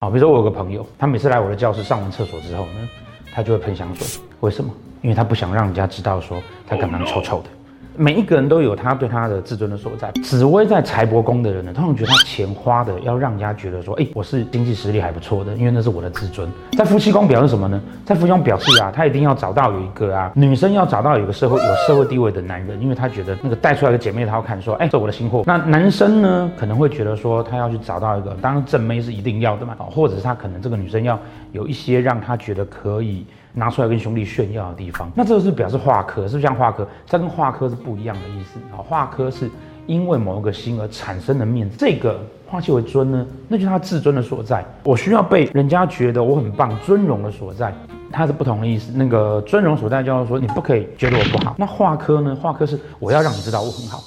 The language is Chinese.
好，比如说我有个朋友，他每次来我的教室上完厕所之后呢，他就会喷香水。为什么？因为他不想让人家知道说他刚刚臭臭的。每一个人都有他对他的自尊的所在。紫薇在财帛宫的人呢，通常觉得他钱花的要让人家觉得说，哎，我是经济实力还不错的，因为那是我的自尊。在夫妻宫表示什么呢？在夫妻宫表示啊，他一定要找到有一个啊，女生要找到有一个社会有社会地位的男人，因为他觉得那个带出来的姐妹她要看说，哎，这我的新货。那男生呢，可能会觉得说，他要去找到一个，当然正妹是一定要的嘛，或者是他可能这个女生要有一些让他觉得可以。拿出来跟兄弟炫耀的地方，那这个是表示化科，是不是像化科？这跟化科是不一样的意思啊。化科是因为某一个心而产生的面子，这个化气为尊呢，那就是他自尊的所在。我需要被人家觉得我很棒，尊荣的所在，它是不同的意思。那个尊荣所在叫做说，你不可以觉得我不好。那化科呢？化科是我要让你知道我很好。